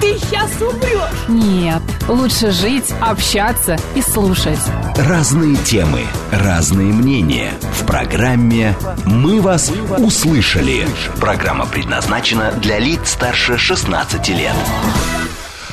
ты сейчас умрешь. Нет, лучше жить, общаться и слушать. Разные темы, разные мнения. В программе «Мы вас услышали». Программа предназначена для лиц старше 16 лет.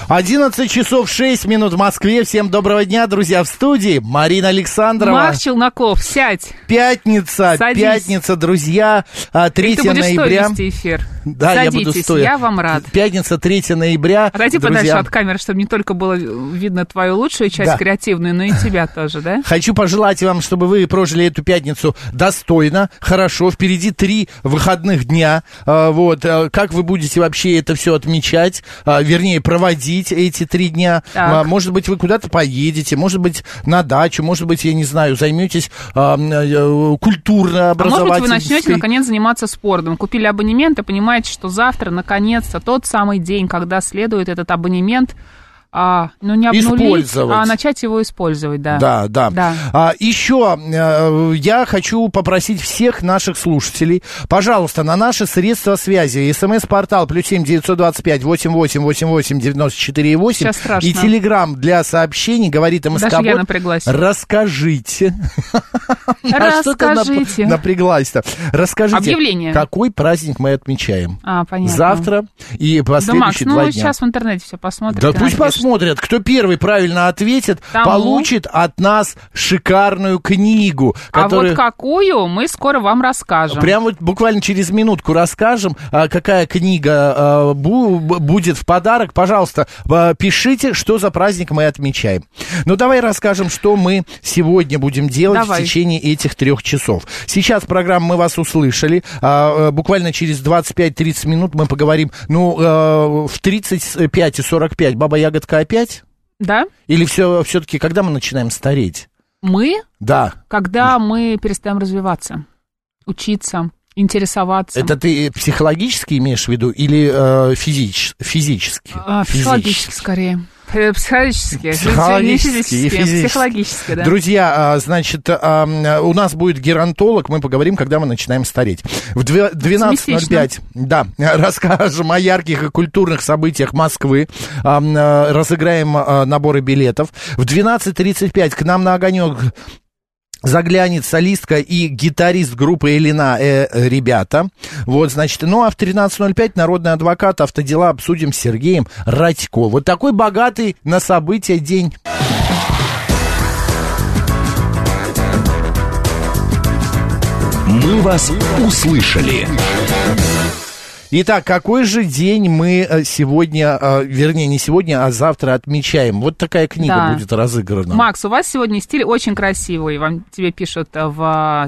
11 часов 6 минут в Москве. Всем доброго дня, друзья, в студии. Марина Александрова. Марк Челноков, сядь. Пятница, Садись. пятница, друзья, а, 3 И ты будешь ноября. вести эфир. Да, Садитесь, я буду стоя. я вам рад. Пятница, 3 ноября. Отойди друзья. подальше от камеры, чтобы не только было видно твою лучшую часть Да. креативную, но и тебя тоже, да? Хочу пожелать вам, чтобы вы прожили эту пятницу достойно, хорошо. Впереди три выходных дня. А, Вот. а, Как вы будете вообще это все отмечать? А, Вернее, проводить эти три дня? Так. Может быть, вы куда-то поедете, может быть, на дачу, может быть, я не знаю, займетесь м, э, культурно А может быть, вы начнете, наконец, заниматься спортом. Купили абонемент и понимаете, что завтра, наконец-то, тот самый день, когда следует этот абонемент, а, ну, не обнулить, Использовать. а начать его использовать, да. Да, да. Да. А, еще э, я хочу попросить всех наших слушателей, пожалуйста, на наши средства связи, смс-портал плюс семь девятьсот двадцать пять восемь восемь восемь восемь девяносто четыре восемь и телеграмм для сообщений говорит МСК Даже я напряглась. Расскажите. А Расскажите. напряглась-то? Расскажите, Объявление. какой праздник мы отмечаем? А, понятно. Завтра и последующие ну два дня. сейчас в интернете все посмотрят. Да пусть напишут. Посмотрят. Кто первый правильно ответит, Тому. получит от нас шикарную книгу, А которую... вот какую мы скоро вам расскажем. Прям вот буквально через минутку расскажем, а, какая книга а, будет в подарок. Пожалуйста, а, пишите, что за праздник мы отмечаем. Ну, давай расскажем, что мы сегодня будем делать Давай. в течение этих трех часов. Сейчас программа «Мы вас услышали». А, а, буквально через 25-30 минут мы поговорим, ну, а, в 35 и 45 «Баба Ягодка» опять? Да? Или все, все-таки, когда мы начинаем стареть? Мы, Да. когда мы перестаем развиваться, учиться, интересоваться. Это ты психологически имеешь в виду или э, физич- физически? А, психологически скорее. Э, Психологически. Психологически Не и физически. Психологически, да. Друзья, а, значит, у нас будет геронтолог, мы поговорим, когда мы начинаем стареть. В две- 12.05, да, расскажем о ярких и культурных событиях Москвы, а, разыграем а, наборы билетов. В 12.35 к нам на огонек заглянет солистка и гитарист группы Элина э, ребята. Вот, значит, ну а в 13.05 народный адвокат автодела обсудим с Сергеем Радько. Вот такой богатый на события день. «Мы вас услышали». Итак, какой же день мы э, сегодня, э, вернее, не сегодня, а завтра отмечаем? Вот такая книга Да. будет разыграна. Макс, у вас сегодня стиль очень красивый, вам тебе пишут э, в а,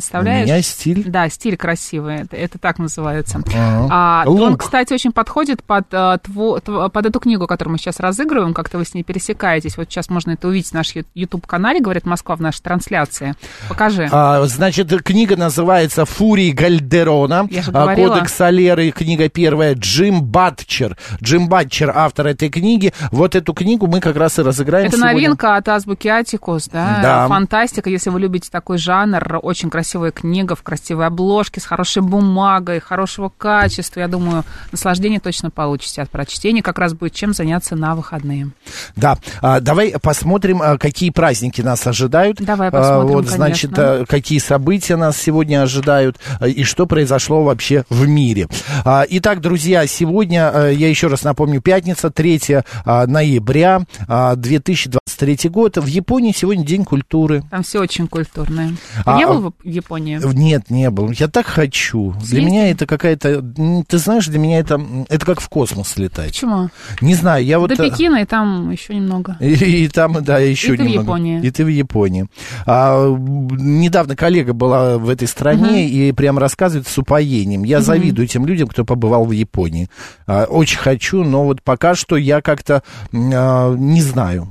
стриме. У Представляешь? меня стиль. Да, стиль красивый, это, это так называется. А, он, кстати, очень подходит под, тво- тв- под эту книгу, которую мы сейчас разыгрываем, как-то вы с ней пересекаетесь. Вот сейчас можно это увидеть в нашем YouTube-канале, говорит Москва, в нашей трансляции. Покажи. А, значит, книга называется «Фурии Гальдерона». А. Кодекс Солеры, книга первая. Джим Батчер. Джим Батчер, автор этой книги. Вот эту книгу мы как раз и разыграем Это сегодня. новинка от Азбуки Атикус, да? Да. Фантастика, если вы любите такой жанр, очень красивая книга в красивой обложке, с хорошей бумагой, хорошего качества. Я думаю, наслаждение точно получите от прочтения. Как раз будет чем заняться на выходные. Да, А, давай посмотрим, а, какие праздники нас ожидают. Давай А, посмотрим, Вот, значит, конечно. а, какие события нас сегодня ожидают а, и что произошло вообще в мире. А, Итак, друзья, сегодня, а, я еще раз напомню, пятница, 3 а, ноября а, 2023 год. В Японии сегодня День культуры. Там все очень культурное. Ты А, не а- был в Японии? Нет, не был. Я так хочу. Для Съездим. меня это какая-то... Ты знаешь, для меня это... Это как в космос летать. Почему? Не знаю, я вот... До э, Пекина и там еще немного. И, и там, да, еще И ты в немного. Японии. И ты в Японии. А, недавно коллега была в этой стране и прям рассказывает с упоением. Я завидую тем людям, кто побывал в Японии. А, очень хочу, но вот пока что я как-то а, не знаю.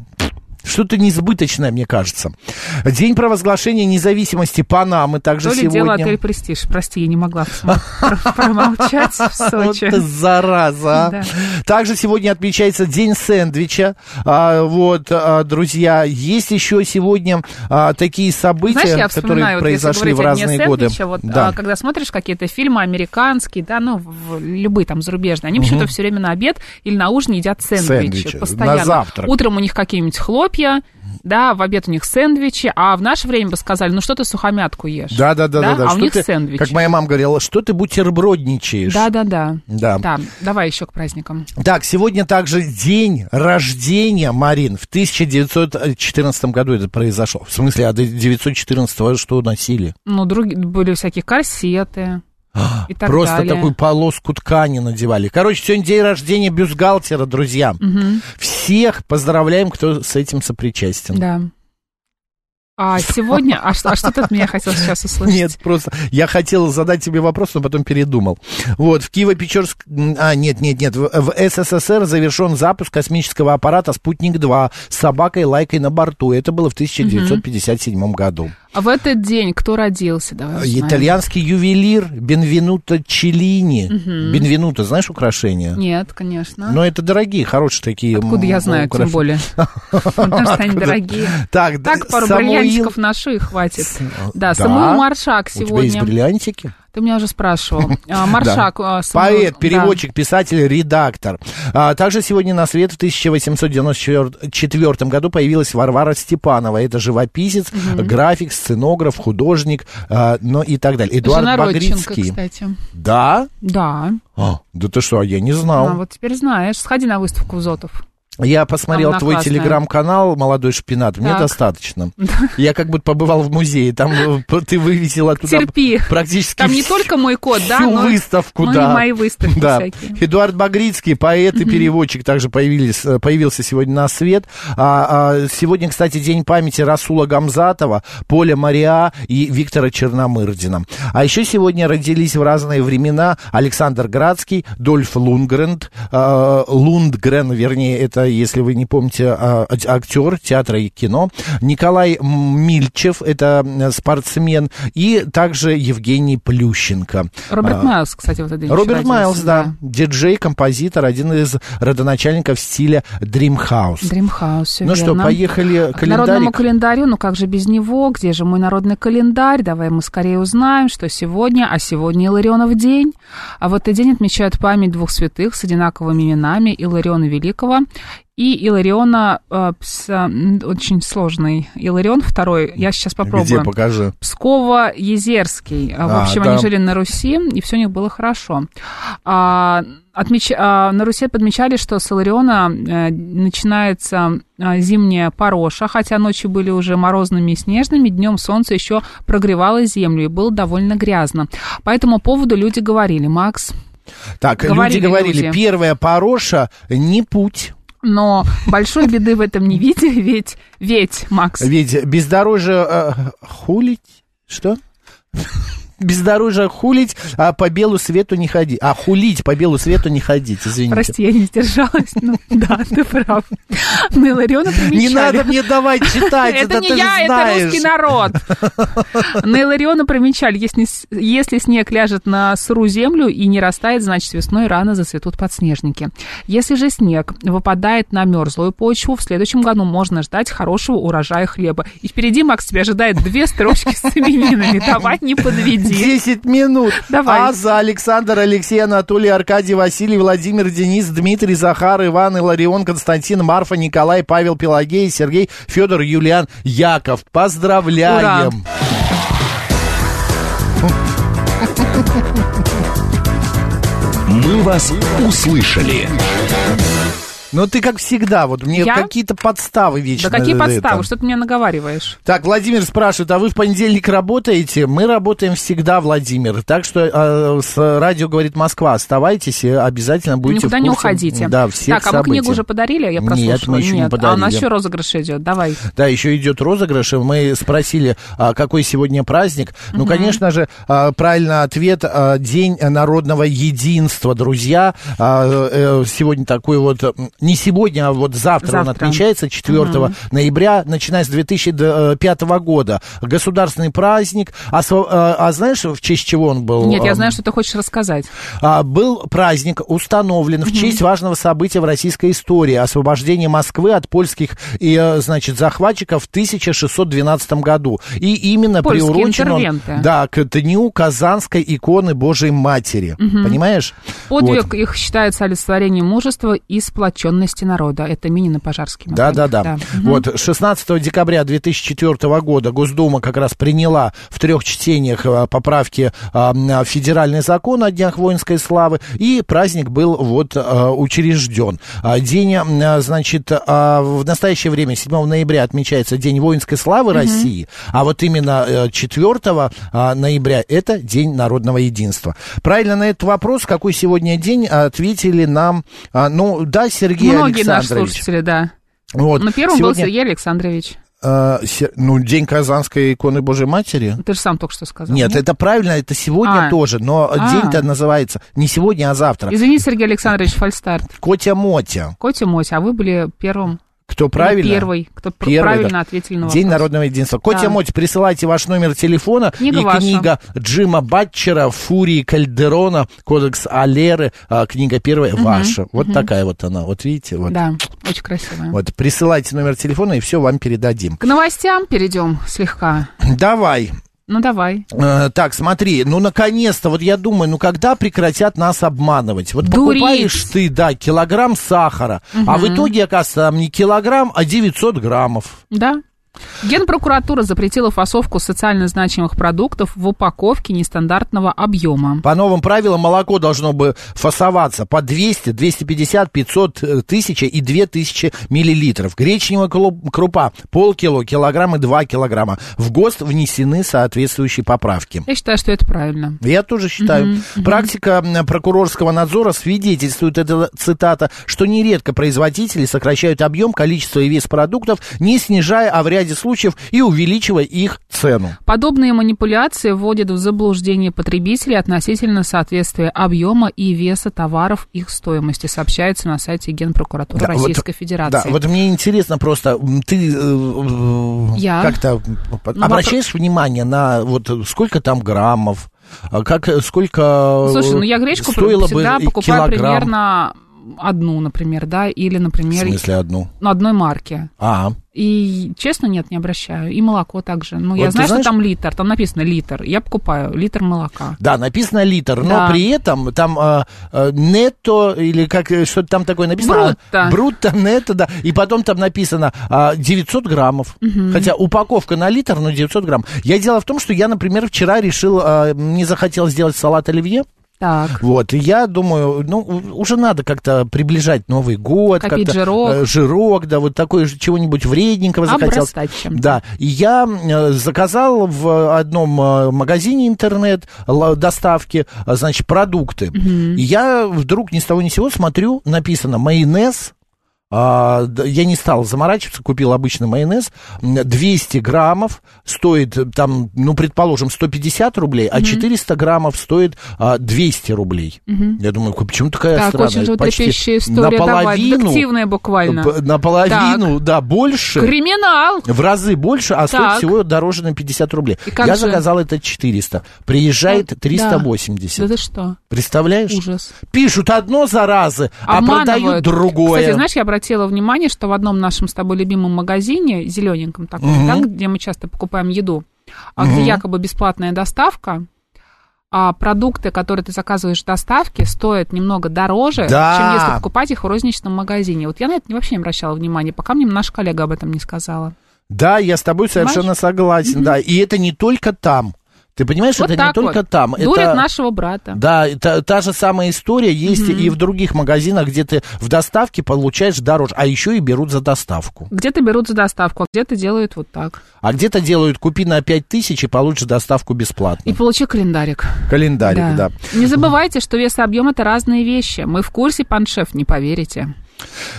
Что-то несбыточное, мне кажется. День провозглашения независимости Панамы также То ли сегодня. дело отель «Престиж». Прости, я не могла промолчать в Сочи. Вот зараза. а. Также сегодня отмечается День сэндвича. А, вот, а, друзья, есть еще сегодня а, такие события, которые произошли в разные годы. а, когда смотришь какие-то фильмы американские, да, ну, любые там зарубежные, они почему-то все время на обед или на ужин едят сэндвичи. Постоянно. Утром у них какие-нибудь хлопья, да, в обед у них сэндвичи, а в наше время бы сказали, ну что ты сухомятку ешь? Да, да, да, да, да. А у Что них ты- сэндвичи. Как моя мама говорила, что ты бутербродничаешь? Да, да, да. Да. Да, давай еще к праздникам. Так, сегодня также день рождения, Марин. В 1914 году это произошло. В смысле, а до 914 что носили? Ну, другие, были всякие корсеты и так Просто далее. такую полоску ткани надевали. Короче, сегодня день рождения бюстгальтера, друзья. Всех поздравляем, кто с этим сопричастен. Да. А сегодня... А что, а что ты от меня хотел сейчас услышать? Нет, просто я хотел задать тебе вопрос, но потом передумал. Вот, в Киево-Печорск... А, нет, нет, нет. В, в СССР завершен запуск космического аппарата «Спутник-2» с собакой-лайкой на борту. Это было в 1957 году. А в этот день кто родился? Давай узнаем. Итальянский ювелир Бенвенуто Челлини. Бенвенуто, знаешь украшения? Нет, конечно. Но это дорогие, хорошие такие. Откуда я знаю, тем украшения. более. Потому что они дорогие. Так, пару бриллиантиков ношу и хватит. Да. Самуил Маршак У тебя есть сегодня. бриллиантики? Ты меня уже спрашивал. А, Маршак. а, Поэт, переводчик, писатель, редактор. А, также сегодня на свет в 1894 году появилась Варвара Степанова. Это живописец, график, сценограф, художник, а, ну и так далее. Эдуард Багрицкий. кстати. Да? Да. А, да ты что, а я не А, знал. вот теперь знаешь. Сходи на выставку Зотов. Я посмотрел твой классная. телеграм-канал «Молодой шпинат». Мне Так. достаточно. Я как будто побывал в музее. Там э, ты вывесил оттуда Терпи. практически Там не только мой код, да, всю но, выставку, но да. и мои выставки Да. всякие. Эдуард Багрицкий, поэт и переводчик, также появились, э, появился сегодня на свет. А, а, сегодня, кстати, день памяти Расула Гамзатова, Поля Мариа и Виктора Черномырдина. А еще сегодня родились в разные времена Александр Градский, Дольф Лундгрен, э, Лундгрен, вернее, это, если вы не помните, а, ак- актер театра и кино, Николай Мильчев, это э, спортсмен, и также Евгений Плющенко. Роберт А, Майлз, кстати, в этот день еще Роберт Майлз, да. Диджей, композитор, один из родоначальников стиля Dream House. Dreamhouse, все Ну что, верно. поехали К народному календарю, ну как же без него, где же мой народный календарь? Давай мы скорее узнаем, что сегодня, а сегодня Иларионов день. А в этот день отмечают память двух святых с одинаковыми именами Илариона Великого и Илариона, э, с, э, очень сложный, Иларион второй, я сейчас попробую. Где, покажи. Псково-Езерский. А, В А, общем, да. они жили на Руси, и все у них было хорошо. А, отмеч- а, на Руси подмечали, что с Илариона э, начинается а, зимняя пороша, хотя ночи были уже морозными и снежными, днем солнце еще прогревало землю и было довольно грязно. По этому поводу люди говорили, Макс, Так, Говорили люди говорили, люди. первая пороша не путь. Но большой беды в этом не видели, ведь, ведь, Макс, Ведь бездорожье э, хулить, что? Бездорожье хулить, а по белу свету не ходить. А хулить по белу свету не ходить, извините. прости, я не сдержалась, ну да, ты прав. На Илариона. Не надо мне давать читать, это, не я, это русский народ. На Илариона примечали, если снег ляжет на сырую землю и не растает, значит весной рано зацветут подснежники. Если же снег выпадает на мерзлую почву, в следующем году можно ждать хорошего урожая хлеба. И впереди, Макс, тебя ожидает две строчки с именинами. Давай, не подведи. 10 минут. Давай. Аза, Александр, Алексей, Анатолий, Аркадий, Василий, Владимир, Денис, Дмитрий, Захар, Иван, Иларион, Константин, Марфа, Николай, Павел, Пелагей, Сергей, Федор, Юлиан, Яков. Поздравляем. «Мы вас услышали». Ну, ты как всегда, вот мне Я? какие-то подставы вечно. Да какие это- подставы? Что ты меня наговариваешь? Так, Владимир спрашивает, а вы в понедельник работаете? Мы работаем всегда, Владимир. Так что э, с радио говорит Москва, оставайтесь и обязательно будете Никуда в не курсе, уходите. Да, всех так, а событий. книгу уже подарили? Я Нет, мы еще не А у нас подарили. еще розыгрыш идет. Давай. Да, еще идет розыгрыш, мы спросили, а, какой сегодня праздник. Ну, конечно же, а, правильный ответ а, День народного единства, друзья. А, э, Сегодня такой вот не сегодня, а вот завтра, завтра. он отмечается 4 угу. ноября, начиная с 2005 года. Государственный праздник. А, а, а знаешь, в честь чего он был? Нет, я знаю, что ты хочешь рассказать. А, был праздник установлен угу. в честь важного события в российской истории. Освобождение Москвы от польских и, э, значит, захватчиков в 1612 году. И именно Польские приурочен он да, к дню Казанской иконы Божией Матери. Угу. Понимаешь? Подвиг вот. их считается олицетворением мужества и сплоченности народа. Это Минин и Пожарский. Да, да, да, да. Вот 16 декабря 2004 года Госдума как раз приняла в трех чтениях э, поправки в федеральный закон о Днях воинской славы, и праздник был вот э, учрежден. А день, значит, а в настоящее время, 7 ноября, отмечается День воинской славы угу. России, а вот именно 4 э, а, ноября это День народного единства. Правильно на этот вопрос, какой сегодня день, ответили нам, ну, да, Сергей Многие Александрович. Многие наши слушатели, да. Вот. Но первым сегодня... был Сергей Александрович. Uh, ну, День Казанской иконы Божьей Матери. Ты же сам только что сказал. Нет, нет? это правильно, это сегодня а. тоже, но а. день-то называется не сегодня, а завтра. Извини, Сергей Александрович, фальстарт. Котя-мотя. Котя-мотя, а вы были первым кто правильно? Первый, кто Первый, правильно да. ответил на вопрос. День народного единства. Котя да. Моть, присылайте ваш номер телефона книга и ваша. книга Джима Батчера «Фурии Кальдерона», «Кодекс Алеры», а, книга первая угу, ваша. Вот угу. такая вот она, вот видите? Вот. Да, очень красивая. Вот, присылайте номер телефона, и все вам передадим. К новостям перейдем слегка. Давай. Ну, давай. Э, так, смотри, ну, наконец-то, вот я думаю, ну, когда прекратят нас обманывать? Вот Дурить. покупаешь ты, да, килограмм сахара, угу. а в итоге, оказывается, там не килограмм, а 900 граммов. Да. Генпрокуратура запретила фасовку социально значимых продуктов в упаковке нестандартного объема. По новым правилам молоко должно бы фасоваться по 200, 250, 500 тысяч и 2000 миллилитров. Гречневая крупа полкило, килограмм и 2 килограмма. В ГОСТ внесены соответствующие поправки. Я считаю, что это правильно. Я тоже считаю. Угу, Практика прокурорского надзора свидетельствует, это цитата, что нередко производители сокращают объем, количество и вес продуктов, не снижая, а в ряде ряде случаев и увеличивая их цену. Подобные манипуляции вводят в заблуждение потребителей относительно соответствия объема и веса товаров их стоимости, сообщается на сайте Генпрокуратуры да, Российской вот, Федерации. Да, вот мне интересно просто, ты э, Я? как-то ну, обращаешь вопрос... внимание на вот сколько там граммов, а как, сколько Слушай, ну я гречку всегда покупаю килограмм. примерно одну, например, да, или, например... В смысле одну? Ну, одной марки. А. И, честно, нет, не обращаю. И молоко также. Ну, вот я знаю, знаешь... что там литр, там написано литр. Я покупаю литр молока. Да, написано литр, да. но при этом там э, э, нетто, или как, э, что-то там такое написано. Брутто. Брутто, нетто, да. И потом там написано э, 900 граммов. Угу. Хотя упаковка на литр, но 900 грамм. Я дело в том, что я, например, вчера решил, э, не захотел сделать салат оливье. Так. Вот, и я думаю, ну, уже надо как-то приближать Новый год. Копить жирок. Э, жирок, да, вот такой чего-нибудь вредненького захотел. Да, и я э, заказал в одном э, магазине интернет доставки, значит, продукты. Угу. И я вдруг ни с того ни с сего смотрю, написано майонез, а, я не стал заморачиваться, купил обычный майонез. 200 граммов стоит, там, ну, предположим, 150 рублей, а 400 граммов стоит а, 200 рублей. Mm-hmm. Я думаю, почему такая так, странная? очень животрепещущая история. Наполовину, Давай, буквально. Наполовину, так. да, больше. Криминал. В разы больше, а так. стоит всего дороже на 50 рублей. Я же? заказал это 400. Приезжает так, 380. Да. да ты что? Представляешь? Ужас. Пишут одно заразы, а продают другое. Кстати, знаешь, я обратила обратила внимание, что в одном нашем с тобой любимом магазине, зелененьком таком, угу. да, где мы часто покупаем еду, угу. где якобы бесплатная доставка, а продукты, которые ты заказываешь в доставке, стоят немного дороже, да. чем если покупать их в розничном магазине. Вот я на это вообще не обращала внимания, пока мне наша коллега об этом не сказала. Да, я с тобой совершенно Понимаешь? согласен, mm да. И это не только там. Ты понимаешь, вот это не только вот. там. Дурят это, нашего брата. Да, это, та же самая история есть угу. и в других магазинах, где ты в доставке получаешь дороже, а еще и берут за доставку. Где-то берут за доставку, а где-то делают вот так. А где-то делают, купи на 5 тысяч и получишь доставку бесплатно. И получи календарик. Календарик, да. да. Не забывайте, что вес и объем это разные вещи. Мы в курсе, пан шеф, не поверите.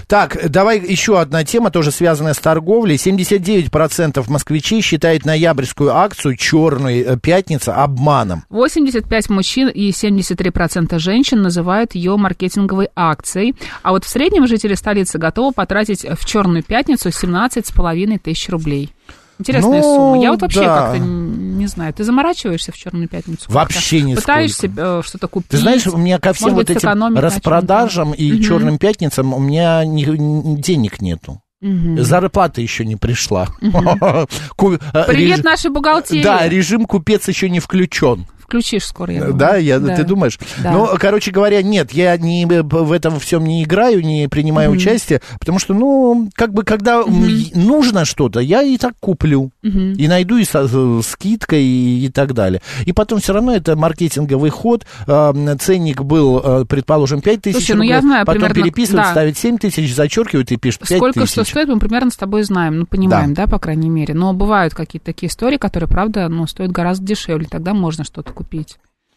Так, давай еще одна тема, тоже связанная с торговлей. 79% москвичей считает ноябрьскую акцию «Черная пятница» обманом. 85 мужчин и 73% женщин называют ее маркетинговой акцией. А вот в среднем жители столицы готовы потратить в «Черную пятницу» 17,5 тысяч рублей. Интересная ну, сумма. Я вот вообще да. как-то не знаю. Ты заморачиваешься в Черную пятницу? Вообще не Пытаешься э, что-то купить? Ты знаешь, у меня ко всем вот этим распродажам и угу. черным пятницам у меня ни, ни, денег нету. Угу. Зарплата еще не пришла. Угу. Привет нашей бухгалтерии. Да, режим купец еще не включен включишь скоро, я думаю. Да, я, да. ты думаешь? Да. Ну, короче говоря, нет, я не, в этом всем не играю, не принимаю mm участие, потому что, ну, как бы, когда mm нужно что-то, я и так куплю. mm И найду и со скидкой, и, и так далее. И потом все равно это маркетинговый ход. Э, ценник был, э, предположим, 5 тысяч Слушай, рублей, ну, я знаю, потом примерно, переписывают, да. ставят 7 тысяч, зачеркивают и пишут 5 Сколько тысяч. что стоит, мы примерно с тобой знаем, ну, понимаем, да. да, по крайней мере. Но бывают какие-то такие истории, которые, правда, ну, стоят гораздо дешевле, тогда можно что-то купить.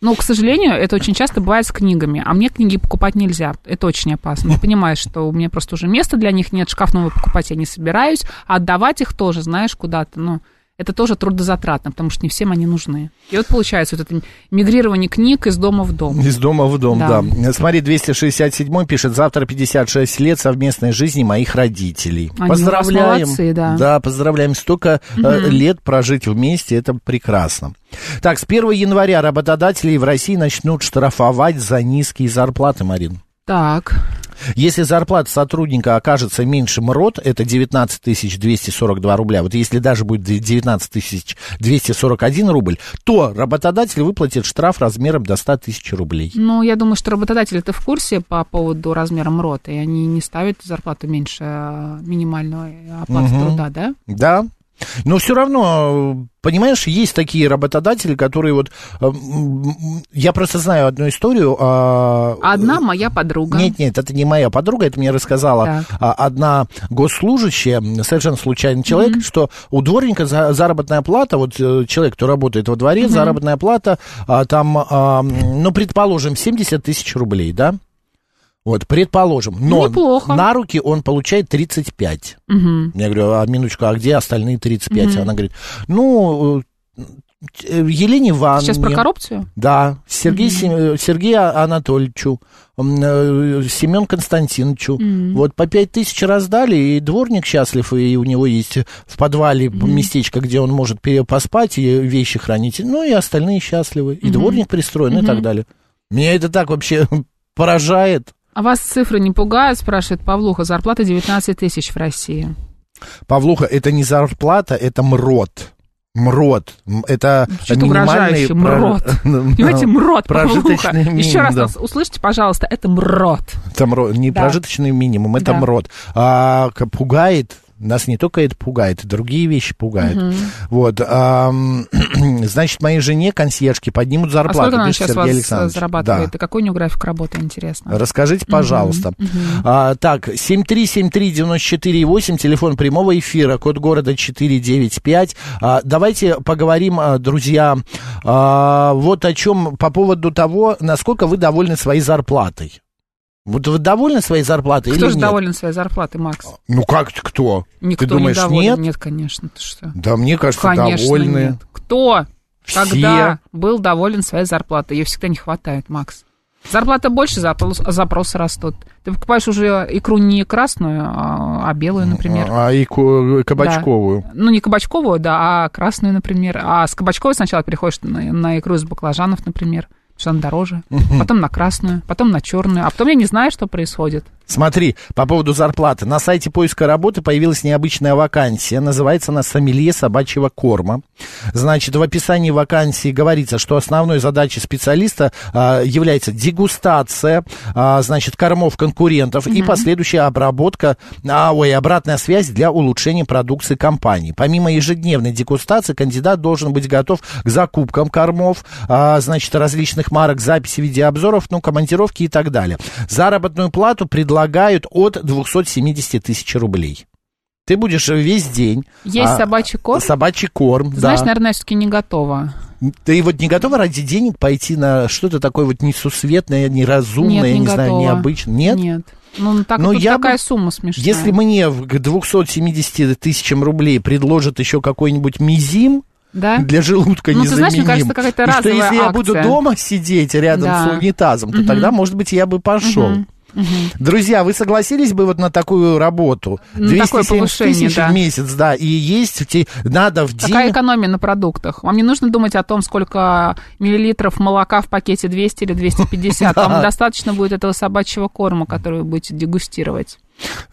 Но, к сожалению, это очень часто бывает с книгами. А мне книги покупать нельзя. Это очень опасно. Ты понимаешь, что у меня просто уже места для них нет, шкаф новый покупать я не собираюсь, а отдавать их тоже, знаешь, куда-то, ну, это тоже трудозатратно, потому что не всем они нужны. И вот получается вот это мигрирование книг из дома в дом. Из дома в дом, да. да. Смотри, 267 пишет, завтра 56 лет совместной жизни моих родителей. Они поздравляем. Молодцы, да. Да, поздравляем. Столько угу. лет прожить вместе, это прекрасно. Так, с 1 января работодатели в России начнут штрафовать за низкие зарплаты, Марин. Так. Если зарплата сотрудника окажется меньше МРОД, это 19 242 рубля, вот если даже будет 19 241 рубль, то работодатель выплатит штраф размером до 100 тысяч рублей. Ну, я думаю, что работодатель это в курсе по поводу размера МРОД, и они не ставят зарплату меньше а, минимальной оплаты угу. труда, да? Да, но все равно, понимаешь, есть такие работодатели, которые вот... Э, я просто знаю одну историю. А, одна моя подруга. Нет, нет, это не моя подруга, это мне рассказала так. одна госслужащая, совершенно случайный человек, mm-hmm. что у дворника заработная плата, вот э, человек, кто работает во дворе, mm-hmm. заработная плата, а, там, ну, предположим, 70 тысяч рублей, да? Вот, предположим. Но Неплохо. на руки он получает 35. Угу. Я говорю, а минуточку, а где остальные 35? Угу. Она говорит, ну, э, Елене Ивановне. Сейчас про коррупцию? Да. Сергей, mm-hmm. Сергею Анатольевичу, э, Семен Константиновичу. Mm-hmm. Вот по пять тысяч раздали, и дворник счастлив, и у него есть в подвале mm-hmm. местечко, где он может поспать и вещи хранить. Ну и остальные счастливы. И mm-hmm. дворник пристроен, mm-hmm. и так далее. Меня это так вообще поражает. А вас цифры не пугают, спрашивает Павлуха. Зарплата 19 тысяч в России. Павлуха, это не зарплата, это МРОД. МРОД. Это минимальный... МРОД. Понимаете, МРОД, Павлуха. Еще раз нас услышите, пожалуйста, это МРОД. Это МРОД. Не да. прожиточный минимум, это да. МРОД. А, пугает нас не только это пугает, другие вещи пугают. Угу. Вот. А, значит, моей жене, консьержке, поднимут зарплату. А сколько она сейчас Сергей вас зарабатывает? Да. И какой у нее график работы, интересно? Расскажите, пожалуйста. Угу. А, так, 7373948, телефон прямого эфира, код города 495. А, давайте поговорим, а, друзья, а, вот о чем по поводу того, насколько вы довольны своей зарплатой. Вот вы довольны своей зарплатой кто или же доволен своей зарплатой, Макс? Ну как кто? Никто ты думаешь, не доволен. нет? Нет, конечно, ты что? Да мне кажется, конечно, довольны. Нет. Кто? Все. Когда был доволен своей зарплатой? Ее всегда не хватает, Макс. Зарплата больше, запрос, запросы растут. Ты покупаешь уже икру не красную, а, а белую, например. А, а икру кабачковую? Да. Ну, не кабачковую, да, а красную, например. А с кабачковой сначала переходишь на, на икру из баклажанов, например что она дороже, потом на красную, потом на черную, а потом я не знаю, что происходит. Смотри, по поводу зарплаты. На сайте поиска работы появилась необычная вакансия. Называется она «Сомелье собачьего корма». Значит, в описании вакансии говорится, что основной задачей специалиста а, является дегустация, а, значит, кормов конкурентов mm-hmm. и последующая обработка, а, ой, обратная связь для улучшения продукции компании. Помимо ежедневной дегустации, кандидат должен быть готов к закупкам кормов, а, значит, различных марок, записи видеообзоров, ну, командировки и так далее. Заработную плату предлагают от 270 тысяч рублей. Ты будешь весь день... Есть а, собачий корм? Собачий корм, Ты да. Знаешь, наверное, все-таки не готова. Ты вот не готова ради денег пойти на что-то такое вот несусветное, неразумное, Нет, не, не готова. знаю, необычное? Нет? Нет. Ну, так, Но тут я такая бы- сумма смешная. Если мне к 270 тысячам рублей предложат еще какой-нибудь мизим, Да? для желудка Ну, ты знаешь, мне незаменим. кажется, какая-то И что разовая если я буду дома сидеть рядом Да. с унитазом, то тогда, может быть, я бы пошел. Друзья, вы согласились бы вот на такую работу? Такое 270 повышение, тысяч да. в месяц, да, и есть, надо в день... Какая экономия на продуктах? Вам не нужно думать о том, сколько миллилитров молока в пакете 200 или 250. Вам достаточно будет этого собачьего корма, который вы будете дегустировать.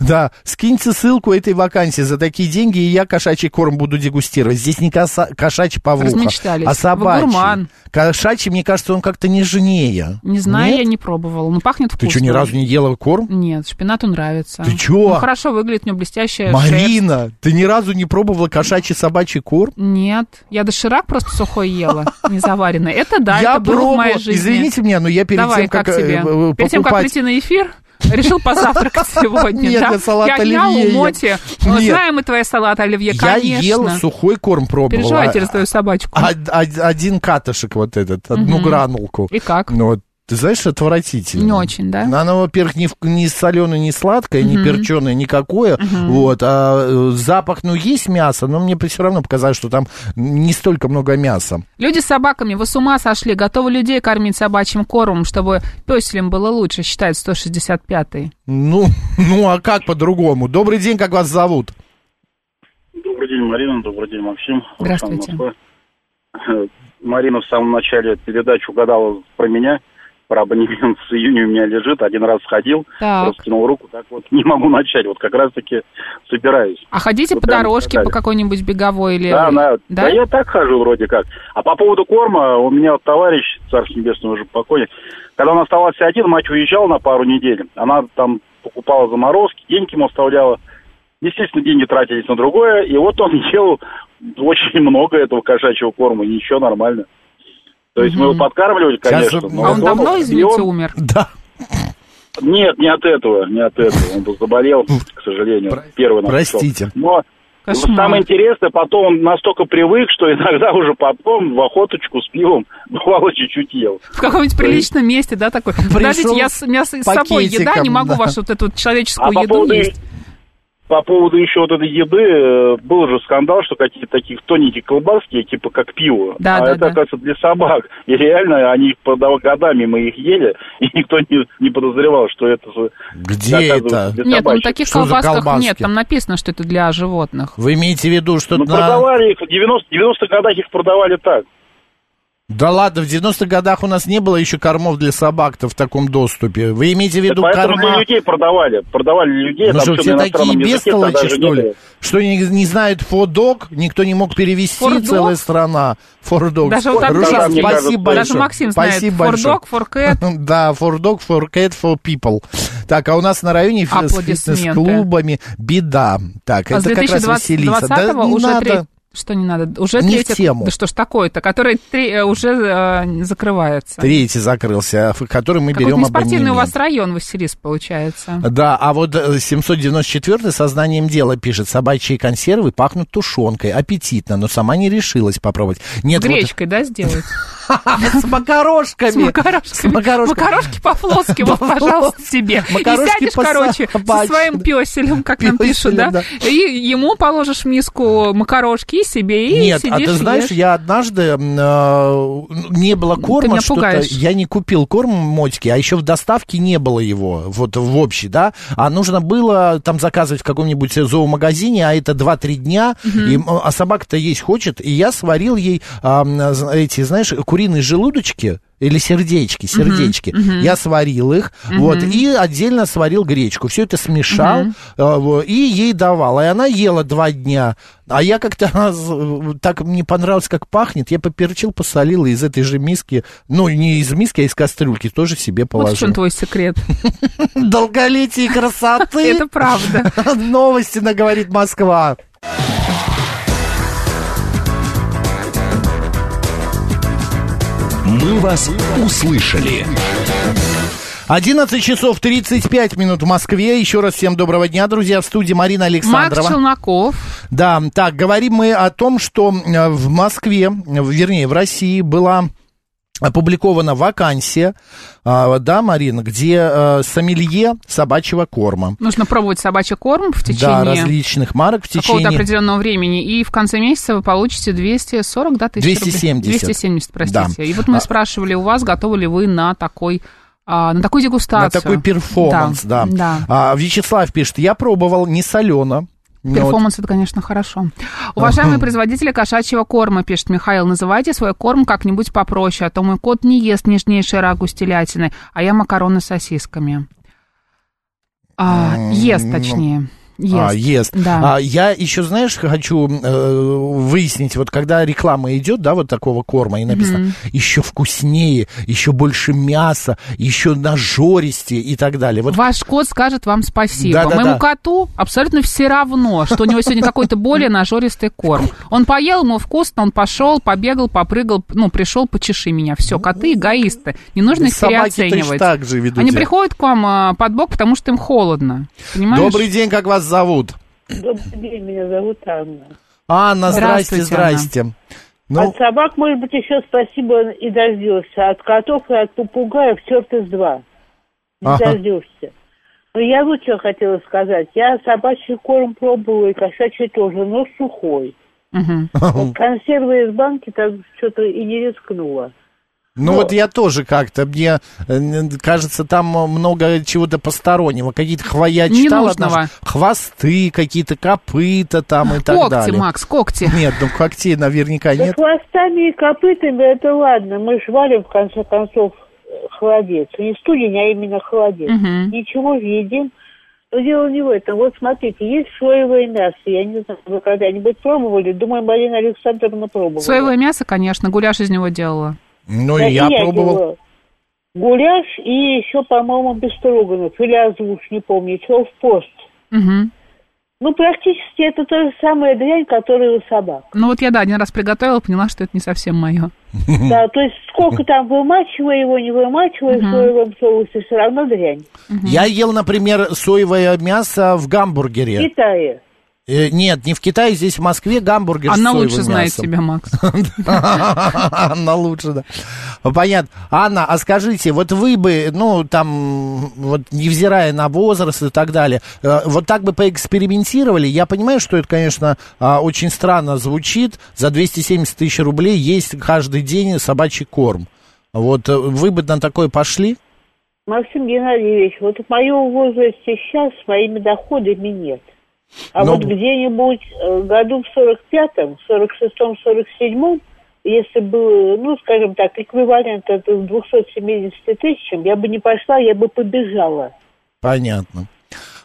Да, скиньте ссылку этой вакансии за такие деньги, и я кошачий корм буду дегустировать. Здесь не коса- кошачий павлуха, а Вы собачий. гурман. Кошачий, мне кажется, он как-то нежнее. Не знаю, Нет? я не пробовала. Ну, пахнет Ты вкусно. что, ни разу не ела корм? Нет, шпинату нравится. Ты чё? Ну, хорошо выглядит, у него блестящая шерсть. Марина, ты ни разу не пробовала кошачий собачий корм? Нет, я доширак просто сухой ела, не заваренный. Это да, я это было в моей жизни. Извините меня, но я перед Давай, тем, как, как тебе? э, э, Перед тем, как покупать... прийти на эфир, решил позавтракать сегодня, Нет, да? я салат я оливье гнял у ем. Моти. Ну, Нет. Знаем мы твои салат оливье, Я конечно. ел сухой корм пробовал. Переживайте А- за твою собачку. один катышек вот этот, одну гранулку. И как? Ну, ты знаешь, отвратительно. Не очень, да? Она, во-первых, не, не соленое, не сладкое, не Мгм. перченое, никакое. Вот, а э, запах, ну, есть мясо, но мне все равно показалось, что там не столько много мяса. Люди с собаками, вы с ума сошли, готовы людей кормить собачьим кормом, чтобы песелям было лучше, считает 165-й. Ну, ну, а как по-другому? Добрый день, как вас зовут? Добрый день, Марина. Добрый день, Максим. Здравствуйте. Москва. Марина в самом начале передачи угадала про меня. Про абонемент с июня у меня лежит. Один раз сходил, Так. просто тянул руку. Так вот не могу начать. Вот как раз-таки собираюсь. А ходите Вы по прямо дорожке, сказали. по какой-нибудь беговой или... Да, да, Да? да, я так хожу вроде как. А по поводу корма, у меня вот товарищ, царство небесное уже покойник, когда он оставался один, мать уезжала на пару недель. Она там покупала заморозки, деньги ему оставляла. Естественно, деньги тратились на другое, и вот он ел очень много этого кошачьего корма, ничего, нормально. То есть мы его подкармливали, Сейчас, конечно. э, но А он давно, и извините, он- умер? Да. Нет, не от этого, не от этого. Он заболел, к сожалению, Про- первый простите. Но Кошмар. самое интересное, потом он настолько привык, что иногда уже потом в охоточку с пивом бывало чуть-чуть ел. В каком-нибудь приличном месте, да, такой? Подождите, я с, я с с собой еда, не могу да. вашу вот эту вот человеческую А по еду поводу, есть. По поводу еще вот этой еды, э, был же скандал, что какие-то такие тоненькие колбаски, типа как пиво. Да, а да, это, да. оказывается, для собак. И реально они их продавали годами, мы их ели, и никто не, не подозревал, что это же, Где это? для Нет, ну собачек. таких Что колбасках колбаски? нет, там написано, что это для животных. Вы имеете в виду, что Ну, на... продавали их, в 90, 90-х годах их продавали так. Да ладно, в 90-х годах у нас не было еще кормов для собак-то в таком доступе. Вы имеете в виду Поэтому для корма... людей продавали. Продавали людей, Ну что, все такие бестолочи, что не ли? Что не, не знают фордог, никто не мог перевести, Фордог? целая страна. Фордог. Даже вот Фордог, да, мне кажется, спасибо большое. Даже Максим знает. Спасибо for cat. Да, for dog, for cat, for people. Так, а у нас на районе с фитнес-клубами беда. Так, А это как раз веселиться. Да 2020 не уже надо. Что не надо? Уже Не в третья... тему. Да что ж такое-то? Который три- э, уже э, закрывается. Третий закрылся, в который мы Какой-то берем неспортивный у абонемент. вас район, Василис, получается. Да, а вот э, 794 сознанием дела пишет, собачьи консервы пахнут тушенкой, аппетитно, но сама не решилась попробовать. Нет, вот- Гречкой, да, сделать? с макарошками. С макарошками. Макарошки по-флотски, вот, пожалуйста, себе. И сядешь, короче, со своим песелем, как нам пишут, да? И ему положишь в миску макарошки и себе, и Нет, сидишь а ты знаешь, ешь. я однажды э, не было корма, что-то. Я не купил корм мотики, а еще в доставке не было его, вот в общей, да. А нужно было там заказывать в каком-нибудь зоомагазине, а это 2-3 дня, и, м, а собака-то есть хочет. И я сварил ей з- эти, знаешь, куриные желудочки. Или сердечки, сердечки. Я сварил их, вот, и отдельно сварил гречку. Все это смешал, во- и ей давал. И она ела два дня. А я как-то э, так мне понравилось, как пахнет. Я поперчил, посолил, и из этой же миски, ну, не из миски, а из кастрюльки тоже себе Вот в положил. чем твой секрет. Долголетие и красоты. Это правда. Новости на говорит Москва. «Мы вас услышали». 11 часов 35 минут в Москве. Еще раз всем доброго дня, друзья. В студии Марина Макс Александрова. Челноков. Да, так, говорим мы о том, что э, в Москве, э, вернее, в России была опубликована вакансия, а, да, Марина, где а, сомелье собачьего корма. Нужно пробовать собачий корм в течение... Да, различных марок в течение... Какого-то определенного времени, и в конце месяца вы получите 240, да, тысяч 270. Рублей? 270, простите. Да. И вот мы А- спрашивали у вас, готовы ли вы на такой... а, на такую дегустацию. На такой перформанс, да. да. А, Вячеслав пишет, я пробовал не солено. Перформанс это, конечно, хорошо. Уважаемые производители кошачьего корма, пишет Михаил, называйте свой корм как-нибудь попроще, а то мой кот не ест нежнейший рагу с телятиной, а я макароны с сосисками. А, ест, ну, точнее. Ест. А, ест. Да. А, я еще, знаешь, хочу э, выяснить, вот когда реклама идет, да, вот такого корма, и написано еще вкуснее, еще больше мяса, еще нажористее и так далее. Вот Ваш кот скажет вам спасибо. Да-да-да. Моему коту абсолютно все равно, что у него сегодня какой-то более нажористый корм. Он поел, ему вкусно, он пошел, побегал, попрыгал, ну, пришел, почеши меня. Все, коты эгоисты. Не нужно их переоценивать. так же ведут Они приходят к вам а, под бок, потому что им холодно. Понимаешь? Добрый день, как вас зовут? Добрый день, меня зовут Анна. Анна, здрасте, здрасте. Ну, От собак, может быть, еще спасибо и дождешься. От котов и от попугаев черт из два. Не Ага. дождешься. Но я вот что хотела сказать. Я собачий корм пробовала, и кошачий тоже, но сухой. Вот консервы из банки так что-то и не рискнула. Ну вот я тоже как-то, мне э, кажется, там много чего-то постороннего. Какие-то хвоя читала Ненужного. хвосты, какие-то копыта там и так когти, далее. Макс, когти. Нет, ну когтей наверняка Да нет. хвостами и копытами это ладно. Мы ж валим, в конце концов, холодец. Не студень, а именно холодец. Мгм. Ничего видим. Но дело не в этом. Вот смотрите, есть соевое мясо. Я не знаю, вы когда-нибудь пробовали? Думаю, Марина Александровна пробовала. Соевое мясо, конечно, гуляш из него делала. Ну Да и я пробовал. делала. Гуляш и еще, по-моему, бестроганов. Или озвуч, не помню. Чего в пост. Мгм. Ну, практически это та же самая дрянь, которая у собак. Ну вот я, да, один раз приготовила, поняла, что это не совсем мое. Да, то есть сколько там вымачивая его, не вымачивая в соевом соусе, все равно дрянь. Я ел, например, соевое мясо в В гамбургере. Китае. Э, нет, не в Китае, здесь в Москве гамбургер с Она соевым лучше знает мясом. себя, Макс. Анна лучше, да. Понятно. Анна, а скажите, вот вы бы, ну, там, вот невзирая на возраст и так далее, э, вот так бы поэкспериментировали? Я понимаю, что это, конечно, а, очень странно звучит. За 270 тысяч рублей есть каждый день собачий корм. Вот э, вы бы на такое пошли? Максим Геннадьевич, вот в моем возрасте сейчас с моими доходами нет. А Ну, вот где-нибудь э, году в 45-м, 46-м, 47-м, если бы, ну, скажем так, эквивалент это 270 тысячам, я бы не пошла, я бы побежала. Понятно.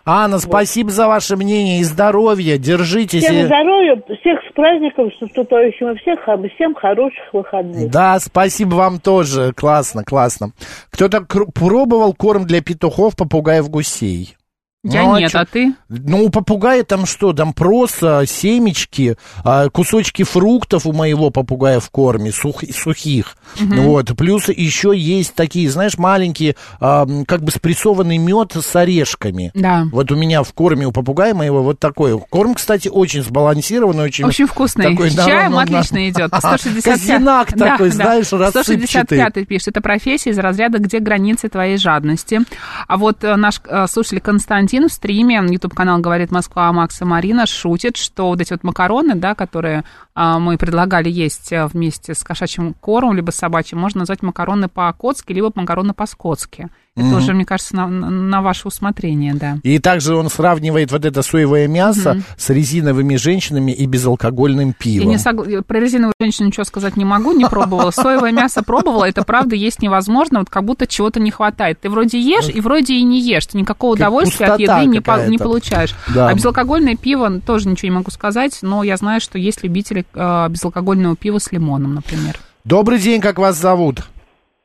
Анна, спасибо за ваше мнение и здоровья. Держитесь. Всем и- здоровья, всех с праздником, с наступающим, и всех, всем хороших выходных. Да, спасибо вам тоже. Классно, классно. Кто-то пробовал корм для петухов, попугаев, гусей? Я Ну, а нет, чё? а ты? Ну, у попугая там что? Там просто семечки, а, кусочки фруктов у моего попугая в корме, сух- сухих. Вот. Плюс еще есть такие, знаешь, маленькие, а, как бы спрессованный мед с орешками. Да. Вот у меня в корме у попугая моего вот такой. Корм, кстати, очень сбалансированный, очень... Очень вкусный. такой, С да, чаем ну, отлично на- идет. 165 Казинак Да, такой, да. знаешь, рассыпчатый. 165 пишет. Это профессия из разряда «Где границы твоей жадности?». А вот э, наш э, слушатель Константин в стриме, YouTube-канал «Говорит Москва» Макса Марина, шутит, что вот эти вот макароны, да, которые а, мы предлагали есть э, вместе с кошачьим кормом, либо с собачьим, можно назвать макароны по-котски, либо макароны по-скотски. Это уже, мне кажется, на, на- ваше усмотрение, да. И также он сравнивает вот это соевое мясо с резиновыми женщинами и безалкогольным Я пивом. не согла- Про резиновую женщину ничего сказать не могу, не пробовала. Соевое мясо пробовала, это правда есть невозможно, вот как будто чего-то не хватает. Ты вроде ешь и вроде и не ешь, ты никакого Как удовольствия от еды не, по- какая-то. не получаешь. Да. А безалкогольное пиво тоже ничего не могу сказать, но я знаю, что есть любители э, безалкогольного пива с лимоном, например. Добрый день, как вас зовут?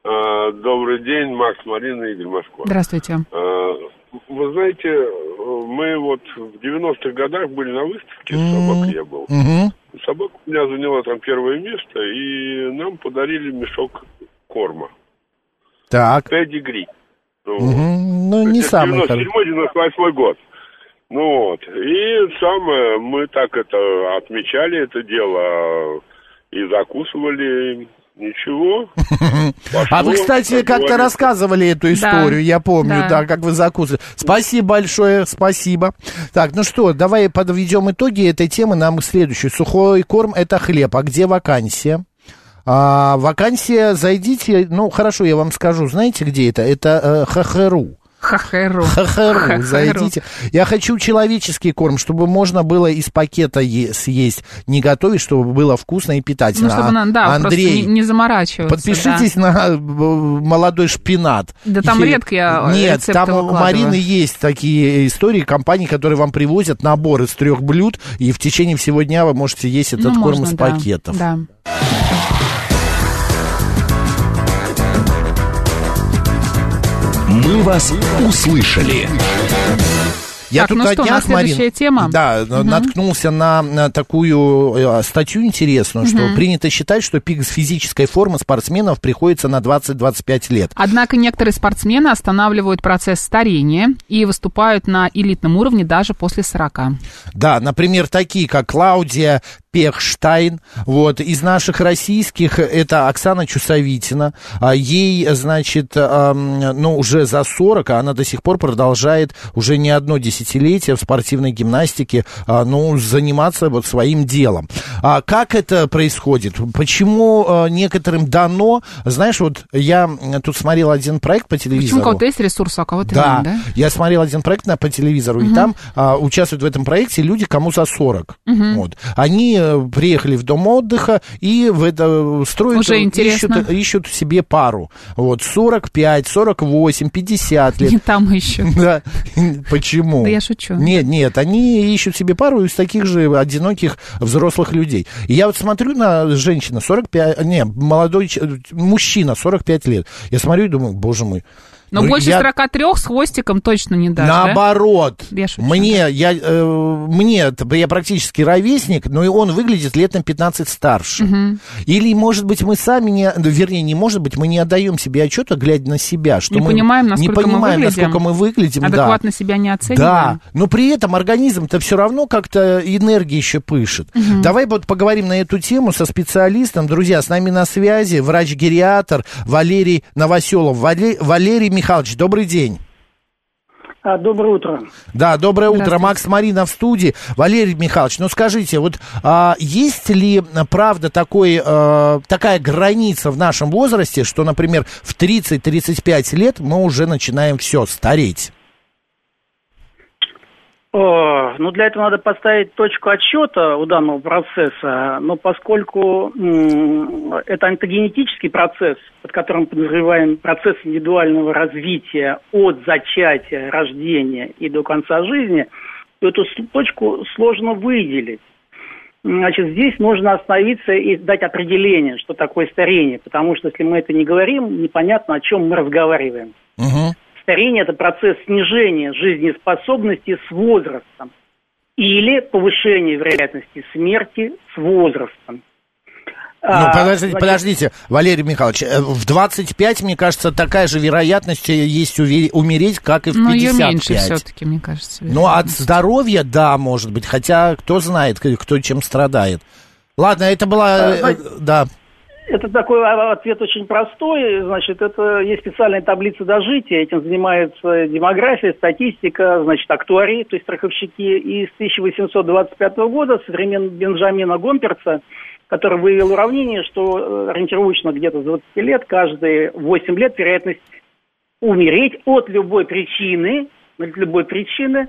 А, Добрый день, Макс, Марина, Игорь, Москва. Здравствуйте. А, Вы знаете, мы вот в 90-х годах были на выставке, с собакой я был. Мгм. Собака у меня заняла там первое место, и нам подарили мешок корма. Так. Педигри. Ну. Мгм. Ну, не самый хороший. 97-98 год. Ну вот. И самое, мы так это отмечали это дело и закусывали Ничего. А вы, кстати, как-то рассказывали эту историю, я помню, да, как вы закусывали. Спасибо большое, спасибо. Так, ну что, давай подведем итоги этой темы. Нам следующий. Сухой корм – это хлеб. А где вакансия? А, вакансия, зайдите, ну, хорошо, я вам скажу, знаете, где это? Это э, ХХРУ. Хахеру. Хахеру, зайдите. Я хочу человеческий корм, чтобы можно было из пакета съесть, не готовить, чтобы было вкусно и питательно. Ну, чтобы, а, да, Андрей, не, не заморачиваться. Подпишитесь да. на э, молодой шпинат. Да там И- редко я Нет, рецепты там у выкладываю. Марины есть такие истории, компании, которые вам привозят набор из трех блюд, и в течение всего дня вы можете есть этот Ну, корм можно, из да, пакетов. Да. «Мы вас услышали». Я Так, тут ну что, днях, Марин, тема? Да, наткнулся на, на такую э, статью интересную, что Мгм. принято считать, что пик физической формы спортсменов приходится на 20-25 лет. Однако некоторые спортсмены останавливают процесс старения и выступают на элитном уровне даже после 40. Да, например, такие, как Клаудия Пехштайн, вот, из наших российских это Оксана Чусовитина, А ей, значит, ну, уже за 40, а она до сих пор продолжает уже не одно десятилетие в спортивной гимнастике, а, ну, заниматься вот своим делом. А как это происходит? Почему а, некоторым дано, знаешь, вот я тут смотрел один проект по телевизору. Почему у кого-то есть ресурсы, а у кого-то Да, нет, да? я смотрел один проект на, по телевизору, и Мгм. там а, участвуют в этом проекте люди, кому за 40. Мгм. Вот. Они э, приехали в дом отдыха и в это э, строят, Уже э, интересно. ищут, ищут себе пару. Вот 45, 48, 50 лет. Не там еще. Да. Почему? Да я шучу. Нет, нет, они ищут себе пару из таких же одиноких взрослых людей. И я вот смотрю на женщину 45, не, молодой мужчина 45 лет. Я смотрю и думаю, боже мой. Но ну, больше я- 43 с хвостиком точно не дашь, да? Наоборот, Я шучу, мне, я, э, мне, я практически ровесник, но и он выглядит лет на 15 старше. Мгм. Или, может быть, мы сами не, ну, вернее, не может быть, мы не отдаем себе отчета, глядя на себя, что Не мы понимаем, не насколько мы понимаем, выглядим. насколько мы выглядим, да. Адекватно себя не Да, оцениваем. но при этом организм-то все равно как-то энергии еще пышет. Мгм. Давай вот поговорим на эту тему со специалистом. Друзья, с нами на связи врач-гериатр Валерий Новоселов. Вале- Валерий Михайлович, добрый день. А, доброе утро. Да, доброе утро. Макс Марина в студии. Валерий Михайлович, ну скажите, вот а, есть ли, а, правда, такой, а, такая граница в нашем возрасте, что, например, в 30-35 лет мы уже начинаем все стареть? О, ну, для этого надо поставить точку отсчета у данного процесса, но поскольку м, это антогенетический процесс, под которым подразумеваем процесс индивидуального развития от зачатия, рождения и до конца жизни, то эту точку сложно выделить. Значит, здесь нужно остановиться и дать определение, что такое старение, потому что если мы это не говорим, непонятно, о чем мы разговариваем. Старение – это процесс снижения жизнеспособности с возрастом или повышение вероятности смерти с возрастом. Ну, А, подождите, подождите, Валерий Михайлович, э, в 25, мне кажется, такая же вероятность есть умереть, как и в Но ее 55. меньше все-таки, мне кажется. Ну, от здоровья, да, может быть, хотя кто знает, кто чем страдает. Ладно, это была... А, э, да. Это такой а, ответ очень простой. Значит, это есть специальная таблица дожития. Этим занимается демография, статистика, значит, актуарии, то есть страховщики. И с 1825 года, со времен Бенджамина Гомперца, который выявил уравнение, что э, ориентировочно где-то с 20 лет, каждые 8 лет вероятность умереть от любой причины, от любой причины,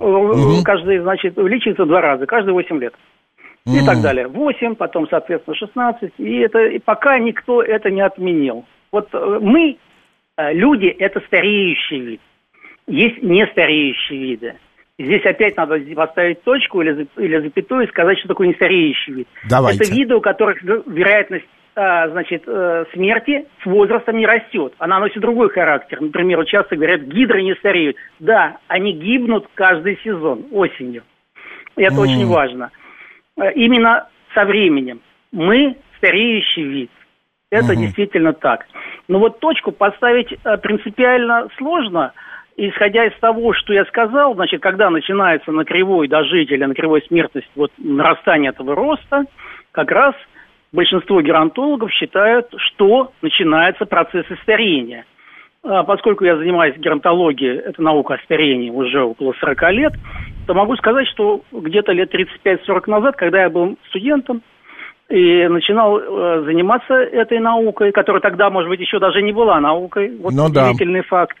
э, каждый, значит, увеличивается в два раза, каждые 8 лет. И так далее. 8, потом, соответственно, 16. И, это, и пока никто это не отменил. Вот э, мы, э, люди, это стареющий вид. Есть нестареющие виды. Здесь опять надо поставить точку или, или запятую и сказать, что такое нестареющий вид. Давайте. Это виды, у которых вероятность а, значит, э, смерти с возрастом не растет. Она носит другой характер. Например, вот часто говорят, гидры не стареют. Да, они гибнут каждый сезон осенью. И это М. очень важно. Э, Именно со временем. Мы стареющий вид. Это действительно так. Но вот точку поставить э, принципиально сложно, исходя из того, что я сказал, значит, когда начинается на кривой дожить или на кривой смертность вот нарастание этого роста, как раз большинство геронтологов считают, что начинается процесс старения. А поскольку я занимаюсь геронтологией, это наука о старении уже около 40 лет, могу сказать, что где-то лет 35-40 назад, когда я был студентом и начинал э, заниматься этой наукой, которая тогда, может быть, еще даже не была наукой, вот ну, удивительный да. факт.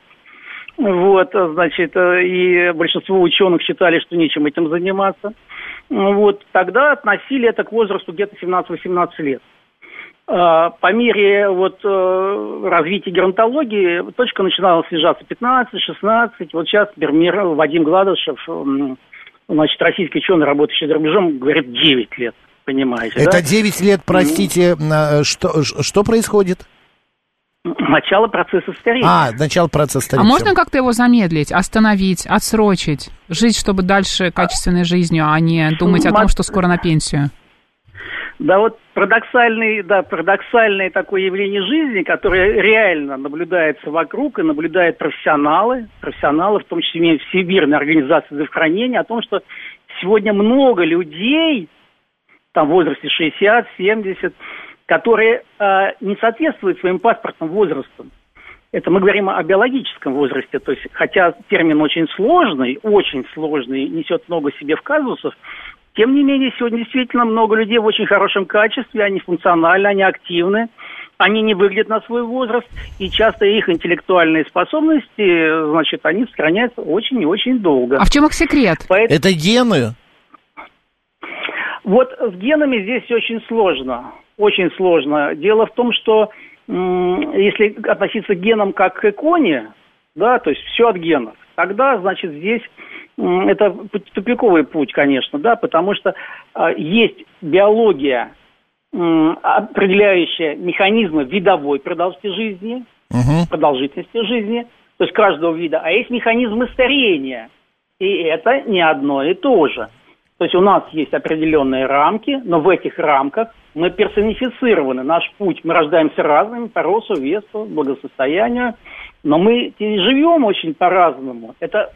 Вот, значит, э, и большинство ученых считали, что нечем этим заниматься. Вот, тогда относили это к возрасту где-то 17-18 лет. А, по мере вот, э, развития геронтологии точка начинала снижаться 15-16. Вот сейчас, например, Вадим Гладышев, значит, российский ученый, работающий за рубежом, говорит 9 лет, понимаете. Это да? 9 лет, простите, что, что происходит? Начало процесса старения. А, начало процесса старения. А можно как-то его замедлить, остановить, отсрочить? Жить, чтобы дальше качественной жизнью, а не думать о том, что скоро на пенсию? Да вот парадоксальный, да, парадоксальное такое явление жизни, которое реально наблюдается вокруг и наблюдают профессионалы, профессионалы, в том числе Всемирная организация здравоохранения, о том, что сегодня много людей, там в возрасте 60, 70, которые э, не соответствуют своим паспортным возрастам. Это мы говорим о биологическом возрасте, то есть, хотя термин очень сложный, очень сложный, несет много себе в казусов, тем не менее, сегодня действительно много людей в очень хорошем качестве, они функциональны, они активны, они не выглядят на свой возраст, и часто их интеллектуальные способности, значит, они сохраняются очень и очень долго. А в чем их секрет? Поэтому... Это гены? Вот с генами здесь очень сложно, очень сложно. Дело в том, что если относиться к генам как к иконе, да, то есть все от генов, тогда, значит, здесь это тупиковый путь, конечно, да, потому что э, есть биология, определяющая механизмы видовой продолжительности жизни, угу. продолжительности жизни, то есть каждого вида, а есть механизмы старения, и это не одно и то же. То есть у нас есть определенные рамки, но в этих рамках мы персонифицированы. Наш путь, мы рождаемся разными по росту, весу, благосостоянию, но мы живем очень по-разному. Это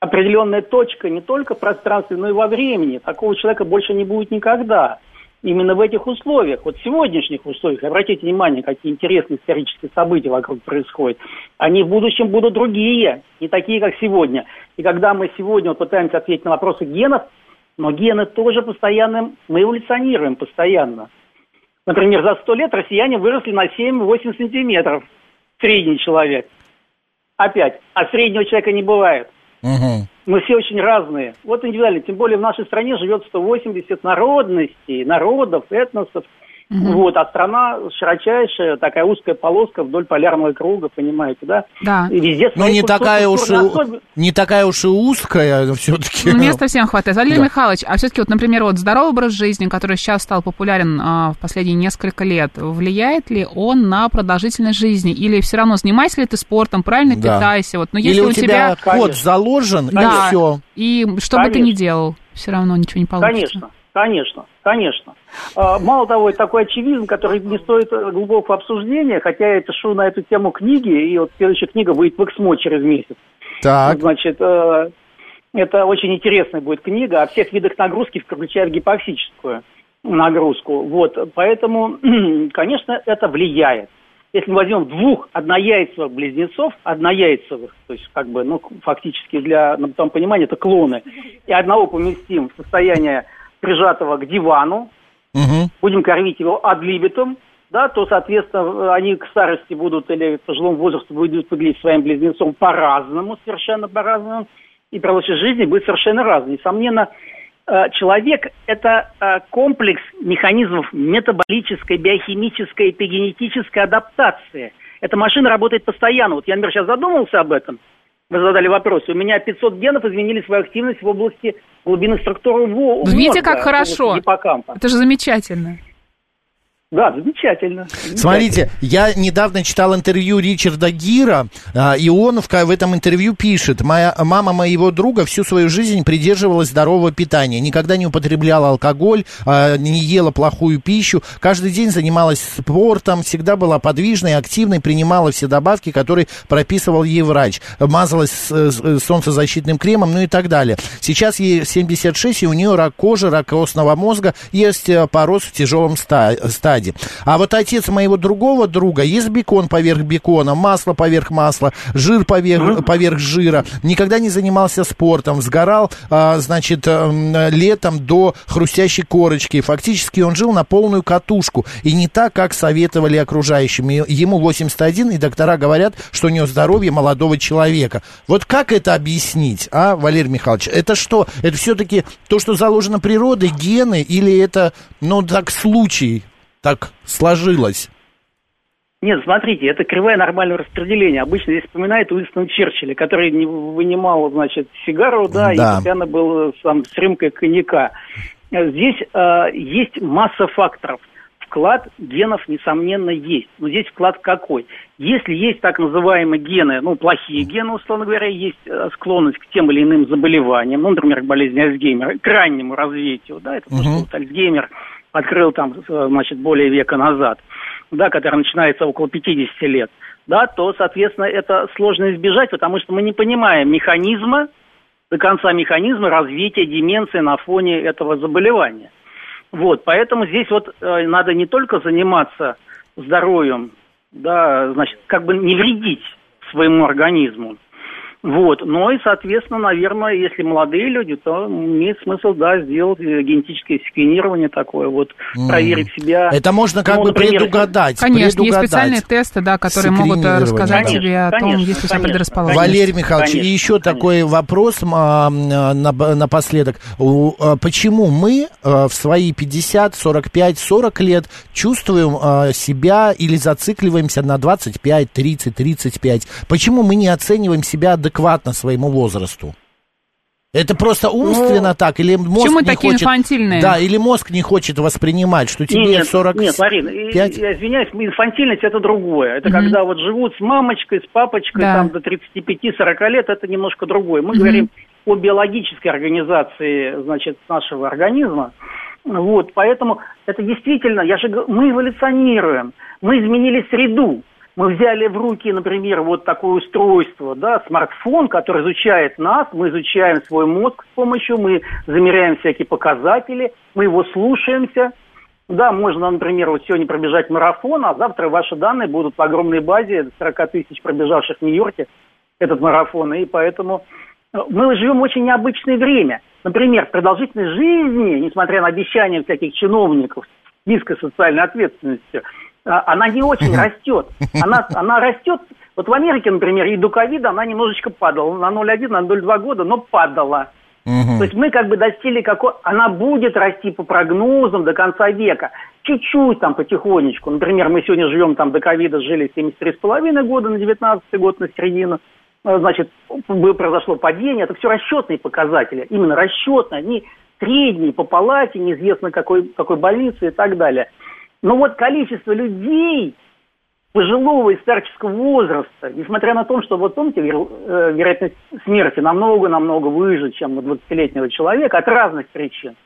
определенная точка не только в пространстве, но и во времени. Такого человека больше не будет никогда. Именно в этих условиях, вот в сегодняшних условиях, обратите внимание, какие интересные исторические события вокруг происходят, они в будущем будут другие, не такие, как сегодня. И когда мы сегодня вот пытаемся ответить на вопросы генов, но гены тоже постоянно, мы эволюционируем постоянно. Например, за сто лет россияне выросли на 7-8 сантиметров. Средний человек. Опять. А среднего человека не бывает. Угу. Мы все очень разные. Вот индивидуально. Тем более в нашей стране живет 180 народностей, народов, этносов. Угу. Вот, а страна широчайшая, такая узкая полоска вдоль полярного круга, понимаете, да? Да. И везде Но не такая, уж и, особ... не такая уж и узкая все-таки. Ну, места всем хватает. Валерий да. Михайлович, а все-таки вот, например, вот здоровый образ жизни, который сейчас стал популярен а, в последние несколько лет, влияет ли он на продолжительность жизни? Или все равно занимайся ли ты спортом, правильно да. питайся? Вот, но если Или у, тебя, тебя код заложен, да, и все. И что Конечно. бы ты ни делал, все равно ничего не получится. Конечно. Конечно, конечно. А, мало того, это такой очевиден, который не стоит глубокого обсуждения, хотя я пишу на эту тему книги, и вот следующая книга выйдет в Эксмо через месяц. Так. Значит, э, это очень интересная будет книга о всех видах нагрузки, включая гипоксическую нагрузку. Вот, поэтому, конечно, это влияет. Если мы возьмем двух однояйцевых близнецов, однояйцевых, то есть как бы, ну, фактически для, том понимания, это клоны, и одного поместим в состояние прижатого к дивану, угу. будем кормить его адлибитом, да, то, соответственно, они к старости будут или к пожилому возрасту будут выглядеть своим близнецом по-разному, совершенно по-разному, и продолжительность жизни будет совершенно разной. Несомненно, э, человек – это э, комплекс механизмов метаболической, биохимической, эпигенетической адаптации. Эта машина работает постоянно. Вот я, например, сейчас задумался об этом – вы задали вопрос. У меня 500 генов изменили свою активность в области глубины структуры мозга. Видите, как хорошо. Это же замечательно. Да, замечательно. Смотрите, я недавно читал интервью Ричарда Гира, а, и он в, в этом интервью пишет, моя мама моего друга всю свою жизнь придерживалась здорового питания, никогда не употребляла алкоголь, а, не ела плохую пищу, каждый день занималась спортом, всегда была подвижной, активной, принимала все добавки, которые прописывал ей врач, мазалась солнцезащитным кремом, ну и так далее. Сейчас ей 76, и у нее рак кожи, рак костного мозга, есть э, пороз в тяжелом стадии стадии. А вот отец моего другого друга, есть бекон поверх бекона, масло поверх масла, жир поверх, поверх жира, никогда не занимался спортом, сгорал, а, значит, э, летом до хрустящей корочки. Фактически он жил на полную катушку. И не так, как советовали окружающим. Ему 81, и доктора говорят, что у него здоровье молодого человека. Вот как это объяснить, а, Валерий Михайлович? Это что? Это все-таки то, что заложено природой, гены, или это, ну, так, случай? Так сложилось? Нет, смотрите, это кривая нормального распределения. Обычно здесь вспоминает Уинстон Черчилля, который вынимал, значит, сигару, да, да. и постоянно был сам с рюмкой коньяка. Здесь э, есть масса факторов. Вклад генов, несомненно, есть. Но здесь вклад какой? Если есть так называемые гены, ну, плохие гены, условно говоря, есть э, склонность к тем или иным заболеваниям, ну, например, к болезни Альцгеймера, к раннему развитию, да, это угу. то, что Альцгеймер открыл там, э, значит, более века назад, да, который начинается около 50 лет, да, то, соответственно, это сложно избежать, потому что мы не понимаем механизма, до конца механизма развития деменции на фоне этого заболевания. Вот, поэтому здесь вот э, надо не только заниматься здоровьем, да, значит, как бы не вредить своему организму, вот. Ну и, соответственно, наверное, если молодые люди, то имеет смысл, да, сделать э, генетическое секвенирование такое, вот, mm. проверить себя. Это можно как ну, бы например, предугадать. Конечно, предугадать. есть специальные тесты, да, которые могут э, рассказать конечно, тебе о том, есть ли у тебя предрасположенность. Валерий Михайлович, конечно, и еще конечно. такой вопрос а, на, напоследок. А, почему мы а, в свои 50, 45, 40 лет чувствуем а, себя или зацикливаемся на 25, 30, 35? Почему мы не оцениваем себя адекватно? Адекватно своему возрасту? Это просто умственно ну, так, или мозг почему не такие хочет... инфантильные? Да, или мозг не хочет воспринимать, что тебе нет, 45... Нет, Марина, я извиняюсь, инфантильность это другое. Это угу. когда вот живут с мамочкой, с папочкой, да. там до 35-40 лет, это немножко другое. Мы угу. говорим о биологической организации, значит, нашего организма. Вот, поэтому это действительно, я же мы эволюционируем, мы изменили среду мы взяли в руки, например, вот такое устройство, да, смартфон, который изучает нас, мы изучаем свой мозг с помощью, мы замеряем всякие показатели, мы его слушаемся. Да, можно, например, вот сегодня пробежать марафон, а завтра ваши данные будут в огромной базе 40 тысяч пробежавших в Нью-Йорке этот марафон, и поэтому э, мы живем в очень необычное время. Например, продолжительность жизни, несмотря на обещания всяких чиновников с низкой социальной ответственностью – она не очень растет. Она, она растет, вот в Америке, например, и до ковида она немножечко падала, на 0,1, на 0,2 года, но падала. Угу. То есть мы как бы достигли какой... Она будет расти по прогнозам до конца века. Чуть-чуть там потихонечку. Например, мы сегодня живем там до ковида, жили 73,5 года на 19 год, на середину. А, значит, произошло падение. Это все расчетные показатели. Именно расчетные. Они средние по палате, неизвестно какой, какой больнице и так далее. Но вот количество людей пожилого и старческого возраста, несмотря на то, что, вот помните, э, вероятность смерти намного-намного выше, чем у 20-летнего человека от разных причин.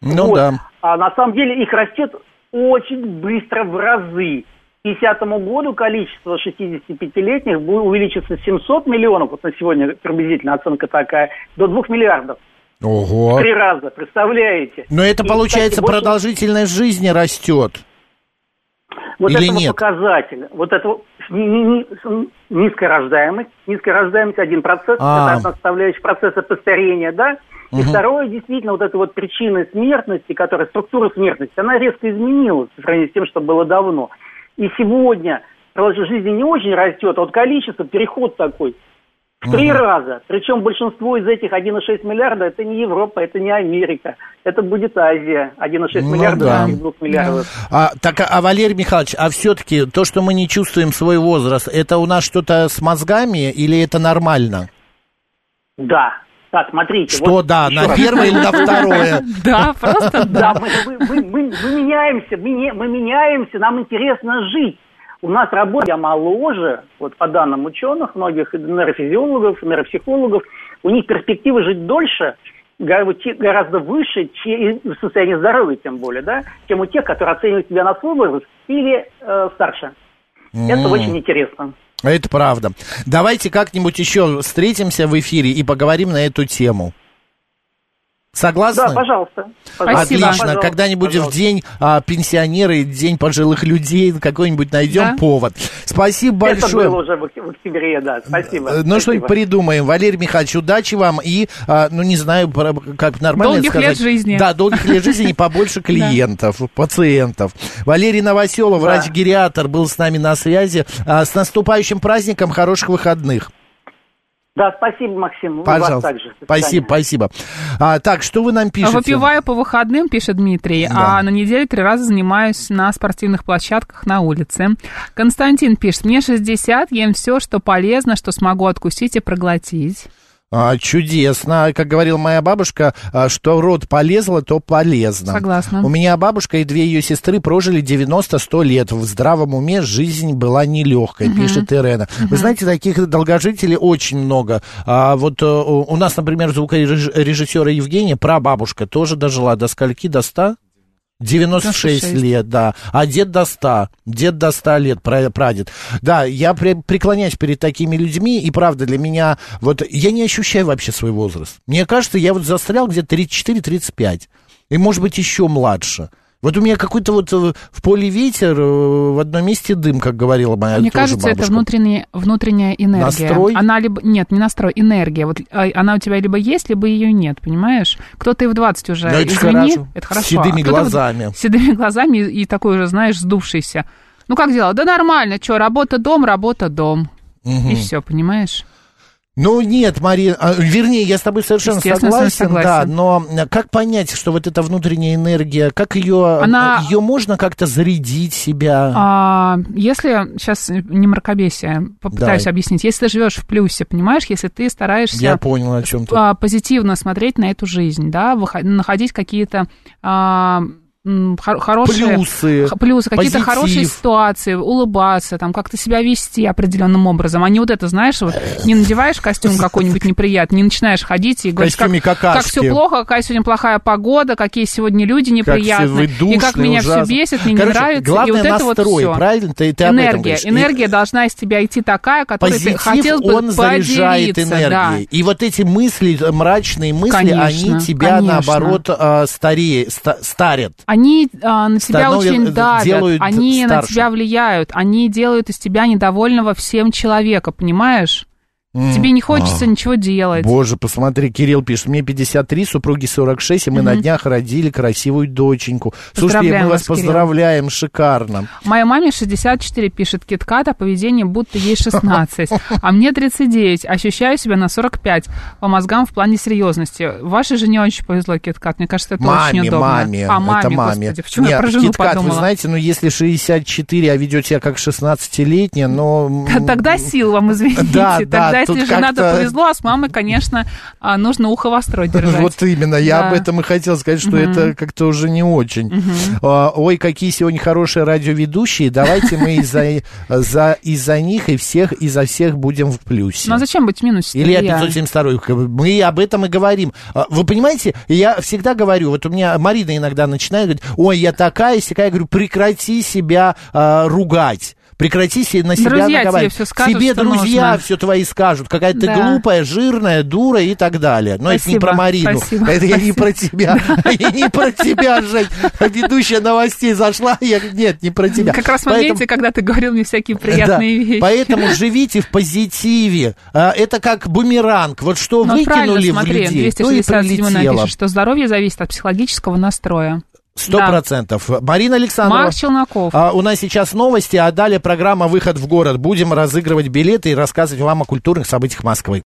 Ну вот. да. А на самом деле их растет очень быстро в разы. К 50 году количество 65-летних будет увеличиться с 700 миллионов, вот на сегодня приблизительно оценка такая, до 2 миллиардов. Ого. Три раза, представляете? Но это, и, получается, кстати, продолжительность больше... жизни растет. Вот Или этого нет? показателя, вот это низкая рождаемость, низкая рождаемость один процесс, а. это составляющая процесса постарения, да, и угу. второе, действительно, вот эта вот причина смертности, которая, структура смертности, она резко изменилась по сравнению с тем, что было давно. И сегодня продолжительность жизни не очень растет, а вот количество, переход такой – в три угу. раза. Причем большинство из этих 1,6 миллиарда это не Европа, это не Америка. Это будет Азия. 1,6 ну, миллиарда да. 2 миллиардов. А, так, а Валерий Михайлович, а все-таки то, что мы не чувствуем свой возраст, это у нас что-то с мозгами или это нормально? Да. Так, смотрите. Что вот да, на раз. первое или на второе? Да, просто да. Мы меняемся, мы меняемся, нам интересно жить. У нас работа моложе, вот по данным ученых, многих нейрофизиологов, нейропсихологов, у них перспективы жить дольше, гораздо выше, в состоянии здоровья тем более, да, чем у тех, которые оценивают себя на свой возраст или э, старше. Mm. Это очень интересно. Это правда. Давайте как-нибудь еще встретимся в эфире и поговорим на эту тему. Согласны? Да, пожалуйста. пожалуйста. Отлично. Когда-нибудь в день а, пенсионера и день пожилых людей какой-нибудь найдем да? повод. Спасибо большое. Это было уже в октябре, да. Спасибо. Э, ну, что-нибудь придумаем. Валерий Михайлович, удачи вам и, а, ну, не знаю, как нормально долгих сказать. лет жизни. Да, долгих лет жизни и побольше клиентов, пациентов. Валерий Новоселов, врач-гериатр, был с нами на связи. А, с наступающим праздником, хороших выходных. Да, спасибо, Максим. Пожалуйста. Вас также. Спасибо, спасибо. А, так, что вы нам пишете? Выпиваю по выходным, пишет Дмитрий, да. а на неделе три раза занимаюсь на спортивных площадках на улице. Константин пишет, мне 60, ем все, что полезно, что смогу откусить и проглотить. А, чудесно. Как говорила моя бабушка, а, что рот полезло, то полезно. Согласна. У меня бабушка и две ее сестры прожили 90-100 лет. В здравом уме жизнь была нелегкой, угу. пишет Ирена. Угу. Вы знаете, таких долгожителей очень много. А вот э, у нас, например, звукорежиссера Евгения, прабабушка, тоже дожила до скольки? До 100? 96, 96 лет, да. А дед до 100. Дед до 100 лет, прадед. Да, я при, преклоняюсь перед такими людьми, и правда, для меня, вот, я не ощущаю вообще свой возраст. Мне кажется, я вот застрял где-то 34-35. И, может быть, еще младше. Вот у меня какой-то вот э, в поле ветер, э, в одном месте дым, как говорила моя Мне кажется, бабушка. это внутренняя, внутренняя энергия. Настрой? Она либо... Нет, не настрой, энергия. Вот а, она у тебя либо есть, либо ее нет, понимаешь? Кто-то и в 20 уже, Но это извини, хорошо. это хорошо. С седыми а глазами. Вот, с седыми глазами и такой уже, знаешь, сдувшийся. Ну, как дела? Да нормально, что, работа, дом, работа, дом. Угу. И все, понимаешь? Ну нет, Мария, а, вернее, я с тобой совершенно согласен, согласен, да, но как понять, что вот эта внутренняя энергия, как ее, Она... ее можно как-то зарядить себя? А, если, сейчас не мракобесие, попытаюсь Давай. объяснить, если ты живешь в плюсе, понимаешь, если ты стараешься... Я понял, о чем ты. А, позитивно смотреть на эту жизнь, да, находить какие-то... А, хорошие плюсы, плюсы какие-то хорошие ситуации, улыбаться, там как-то себя вести определенным образом, а не вот это, знаешь, вот не надеваешь костюм какой-нибудь неприятный, не начинаешь ходить и говорить, как, как все плохо, какая сегодня плохая погода, какие сегодня люди неприятные, как душные, и как меня ужасно. все бесит, мне Короче, не нравится, главное и вот это настрой, вот все. правильно? Ты, ты энергия, энергия и... должна из тебя идти такая, которой Позитив, ты хотел бы он заряжает энергией. Да. И вот эти мысли, мрачные мысли, конечно, они тебя конечно. наоборот а, старее, старят. Они а, на тебя Становят- очень давят, они на старше. тебя влияют, они делают из тебя недовольного всем человека, понимаешь? Тебе не хочется А. ничего делать. Боже, посмотри, Кирилл пишет, мне 53, супруге 46, и мы на днях родили красивую доченьку. Слушайте, Поздравляем мы вас вас, Кирилл. поздравляем, шикарно. Моей маме 64 пишет киткат, а поведение будто ей 16. А мне 39, ощущаю себя на 45 по мозгам в плане серьезности. Вашей жене очень повезло киткат, мне кажется, это очень Маме, удобно. маме, а, маме, это маме. господи, почему я Нет, про жену Киткат, подумала? вы знаете, ну если 64, а ведет себя как 16-летняя, но... Тогда сил вам, извините. Да, Тогда, да, если тут жена-то как-то- повезло, а с мамой, конечно, а, нужно ухо востро держать. Вот именно, я Да. об этом и хотел сказать, что Мгм. это как-то уже не очень. А, Ой, какие сегодня хорошие радиоведущие, давайте мы из-за за, из-за них и всех, изо всех будем в плюсе. Ну а зачем быть в минусе? Илья 572, мы об этом и говорим. А, Вы понимаете, я всегда говорю, вот у меня Марина иногда начинает говорить, ой, я такая, сякая, я говорю, прекрати себя а, ругать. Прекрати се- на себя Друзья тебе наговаривать. всё скажут, Тебе друзья нужно. все твои скажут. Какая ты Да. глупая, жирная, дура и так далее. Но это не Спасибо, про Марину. спасибо, это я не спасибо. про тебя. Я не про тебя, Жень. Ведущая новостей зашла. Я нет, не про тебя. Как раз моменте, когда ты говорил мне всякие приятные вещи. Поэтому живите в позитиве. А, Это как бумеранг. Вот что Ну, выкинули в людей, то и 267 прилетело. что здоровье зависит от психологического настроя. Сто Да. процентов. Марина Александрова. Марк Челноков. А, у нас сейчас новости, а далее программа «Выход в город». Будем разыгрывать билеты и рассказывать вам о культурных событиях Москвы.